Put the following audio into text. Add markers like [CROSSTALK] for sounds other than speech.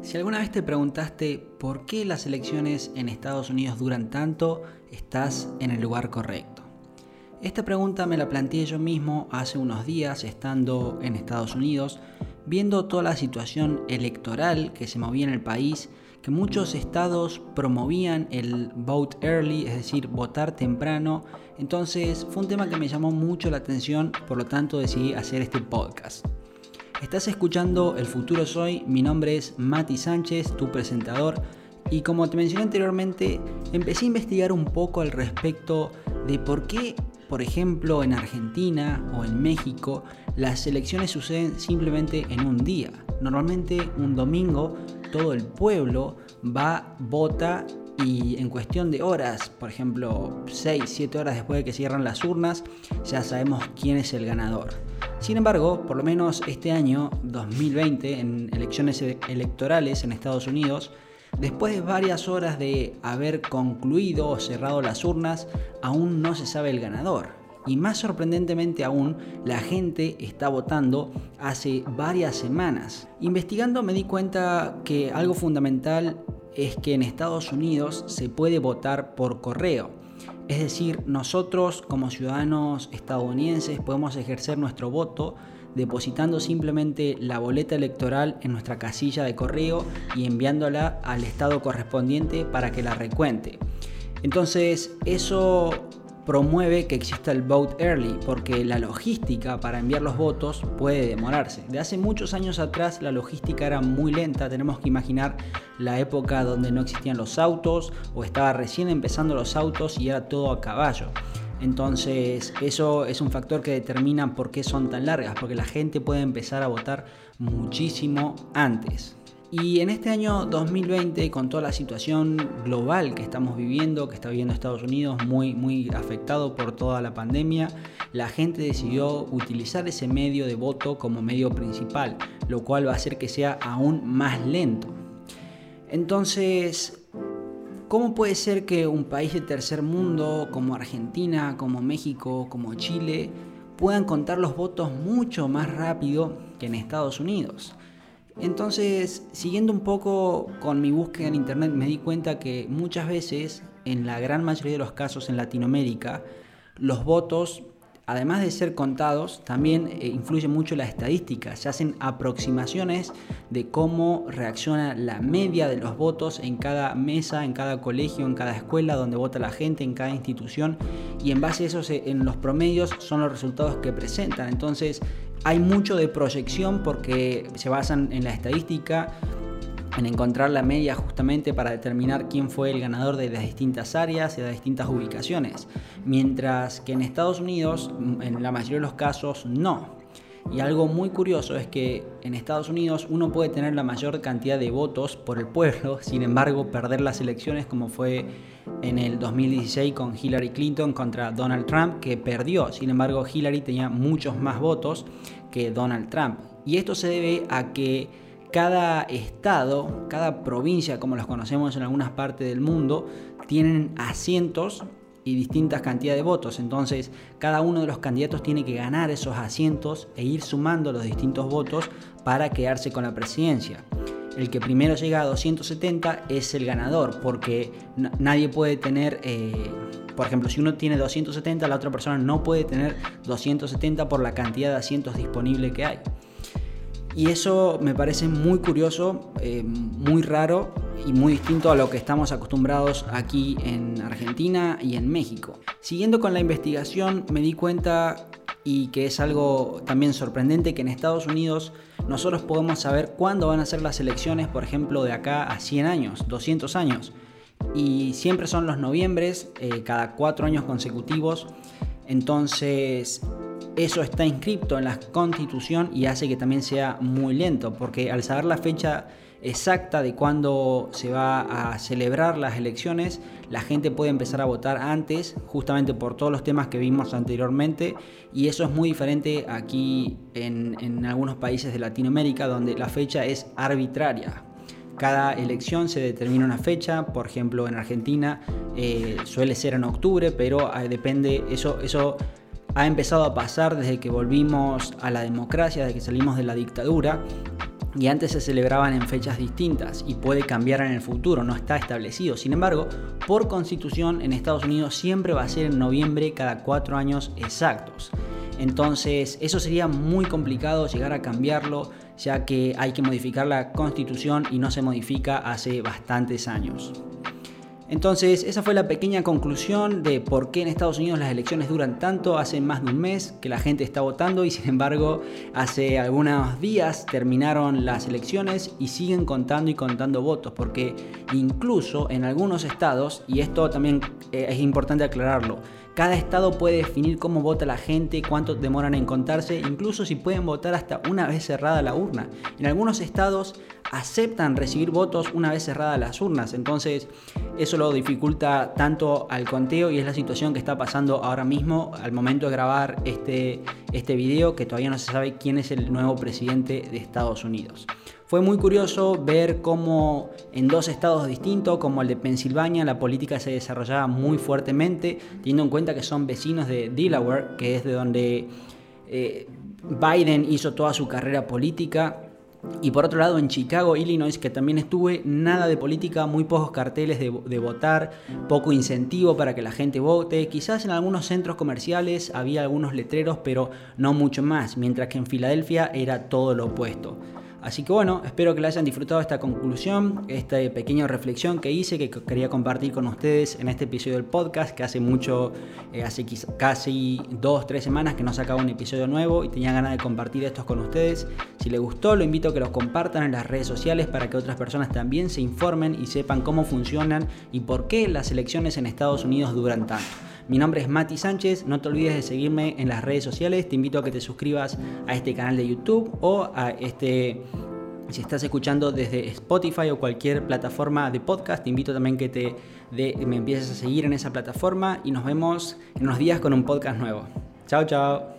Si alguna vez te preguntaste por qué las elecciones en Estados Unidos duran tanto, estás en el lugar correcto. Esta pregunta me la planteé yo mismo hace unos días estando en Estados Unidos, viendo toda la situación electoral que se movía en el país, que muchos estados promovían el vote early, es decir, votar temprano. Entonces fue un tema que me llamó mucho la atención, por lo tanto decidí hacer este podcast. Estás escuchando El Futuro Soy, mi nombre es Mati Sánchez, tu presentador, y como te mencioné anteriormente, empecé a investigar un poco al respecto de por qué, por ejemplo, en Argentina o en México, las elecciones suceden simplemente en un día. Normalmente un domingo todo el pueblo va, vota y en cuestión de horas, por ejemplo 6, 7 horas después de que cierran las urnas, ya sabemos quién es el ganador. Sin embargo, por lo menos este año 2020, en elecciones electorales en Estados Unidos, después de varias horas de haber concluido o cerrado las urnas, aún no se sabe el ganador. Y más sorprendentemente aún, la gente está votando hace varias semanas. Investigando me di cuenta que algo fundamental es que en Estados Unidos se puede votar por correo. Es decir, nosotros como ciudadanos estadounidenses podemos ejercer nuestro voto depositando simplemente la boleta electoral en nuestra casilla de correo y enviándola al estado correspondiente para que la recuente. Entonces, eso promueve que exista el vote early, porque la logística para enviar los votos puede demorarse. De hace muchos años atrás la logística era muy lenta, tenemos que imaginar la época donde no existían los autos o estaba recién empezando los autos y era todo a caballo. Entonces eso es un factor que determina por qué son tan largas, porque la gente puede empezar a votar muchísimo antes. Y en este año 2020, con toda la situación global que estamos viviendo, que está viviendo Estados Unidos, muy, muy afectado por toda la pandemia, la gente decidió utilizar ese medio de voto como medio principal, lo cual va a hacer que sea aún más lento. Entonces, ¿cómo puede ser que un país de tercer mundo como Argentina, como México, como Chile, puedan contar los votos mucho más rápido que en Estados Unidos? Entonces, siguiendo un poco con mi búsqueda en internet, me di cuenta que muchas veces, en la gran mayoría de los casos en Latinoamérica, los votos, además de ser contados, también eh, influye mucho la estadística. Se hacen aproximaciones de cómo reacciona la media de los votos en cada mesa, en cada colegio, en cada escuela donde vota la gente, en cada institución, y en base a eso, en los promedios son los resultados que presentan. Entonces, hay mucho de proyección porque se basan en la estadística, en encontrar la media justamente para determinar quién fue el ganador de las distintas áreas y de las distintas ubicaciones. Mientras que en Estados Unidos, en la mayoría de los casos, no. Y algo muy curioso es que en Estados Unidos uno puede tener la mayor cantidad de votos por el pueblo, [LAUGHS] sin embargo perder las elecciones como fue en el 2016 con Hillary Clinton contra Donald Trump, que perdió. Sin embargo, Hillary tenía muchos más votos que Donald Trump. Y esto se debe a que cada estado, cada provincia, como los conocemos en algunas partes del mundo, tienen asientos y distintas cantidades de votos. Entonces, cada uno de los candidatos tiene que ganar esos asientos e ir sumando los distintos votos para quedarse con la presidencia el que primero llega a 270 es el ganador, porque nadie puede tener, eh, por ejemplo, si uno tiene 270, la otra persona no puede tener 270 por la cantidad de asientos disponibles que hay. Y eso me parece muy curioso, eh, muy raro y muy distinto a lo que estamos acostumbrados aquí en Argentina y en México. Siguiendo con la investigación me di cuenta y que es algo también sorprendente que en Estados Unidos nosotros podemos saber cuándo van a ser las elecciones, por ejemplo, de acá a 100 años, 200 años. Y siempre son los noviembres, eh, cada cuatro años consecutivos. Entonces, eso está inscrito en la constitución y hace que también sea muy lento, porque al saber la fecha exacta de cuándo se va a celebrar las elecciones, la gente puede empezar a votar antes, justamente por todos los temas que vimos anteriormente, y eso es muy diferente aquí en, algunos países de Latinoamérica, donde la fecha es arbitraria. Cada elección se determina una fecha, por ejemplo en Argentina eh, suele ser en octubre, pero eh, depende, eso, eso ha empezado a pasar desde que volvimos a la democracia, desde que salimos de la dictadura y antes se celebraban en fechas distintas y puede cambiar en el futuro, no está establecido. Sin embargo, por constitución en Estados Unidos siempre va a ser en noviembre cada cuatro años exactos. Entonces, eso sería muy complicado llegar a cambiarlo, ya que hay que modificar la constitución y no se modifica hace bastantes años. Entonces, esa fue la pequeña conclusión de por qué en Estados Unidos las elecciones duran tanto. Hace más de un mes que la gente está votando y [LAUGHS] sin embargo hace algunos días terminaron las elecciones y siguen contando y contando votos. Porque incluso en algunos estados, y esto también eh, es importante aclararlo, cada estado puede definir cómo vota la gente, cuánto demoran en contarse, incluso si pueden votar hasta una vez cerrada la urna. En algunos estados aceptan recibir votos una vez cerradas las urnas, entonces eso lo dificulta tanto al conteo y es la situación que está pasando ahora mismo al momento de grabar este, este video que todavía no se sabe quién es el nuevo presidente de Estados Unidos. Fue muy curioso ver cómo en dos estados distintos, como el de Pensilvania, la política se desarrollaba muy fuertemente, teniendo en cuenta que son vecinos de Delaware, que es de donde eh, Biden hizo toda su carrera política. Y por otro lado, en Chicago, Illinois, que también estuve, nada de política, muy pocos carteles de, de, votar, poco incentivo para que la gente vote. Quizás en algunos centros comerciales había algunos letreros, pero no mucho más, mientras que en Filadelfia era todo lo opuesto. Así que bueno, espero que la hayan disfrutado esta conclusión, esta pequeña reflexión que hice, que quería compartir con ustedes en este episodio del podcast, que hace mucho, eh, hace casi dos, tres semanas que no sacaba un episodio nuevo y tenía ganas de compartir estos con ustedes. Si les gustó, lo invito a que los compartan en las redes sociales para que otras personas también se informen y sepan cómo funcionan y por qué las elecciones en Estados Unidos duran tanto. Mi nombre es Mati Sánchez, no te olvides de seguirme en las redes sociales, te invito a que te suscribas a este canal de YouTube o a este si estás escuchando desde Spotify o cualquier plataforma de podcast, te invito también que te me empieces a seguir en esa plataforma y nos vemos en unos días con un podcast nuevo. Chao, chao.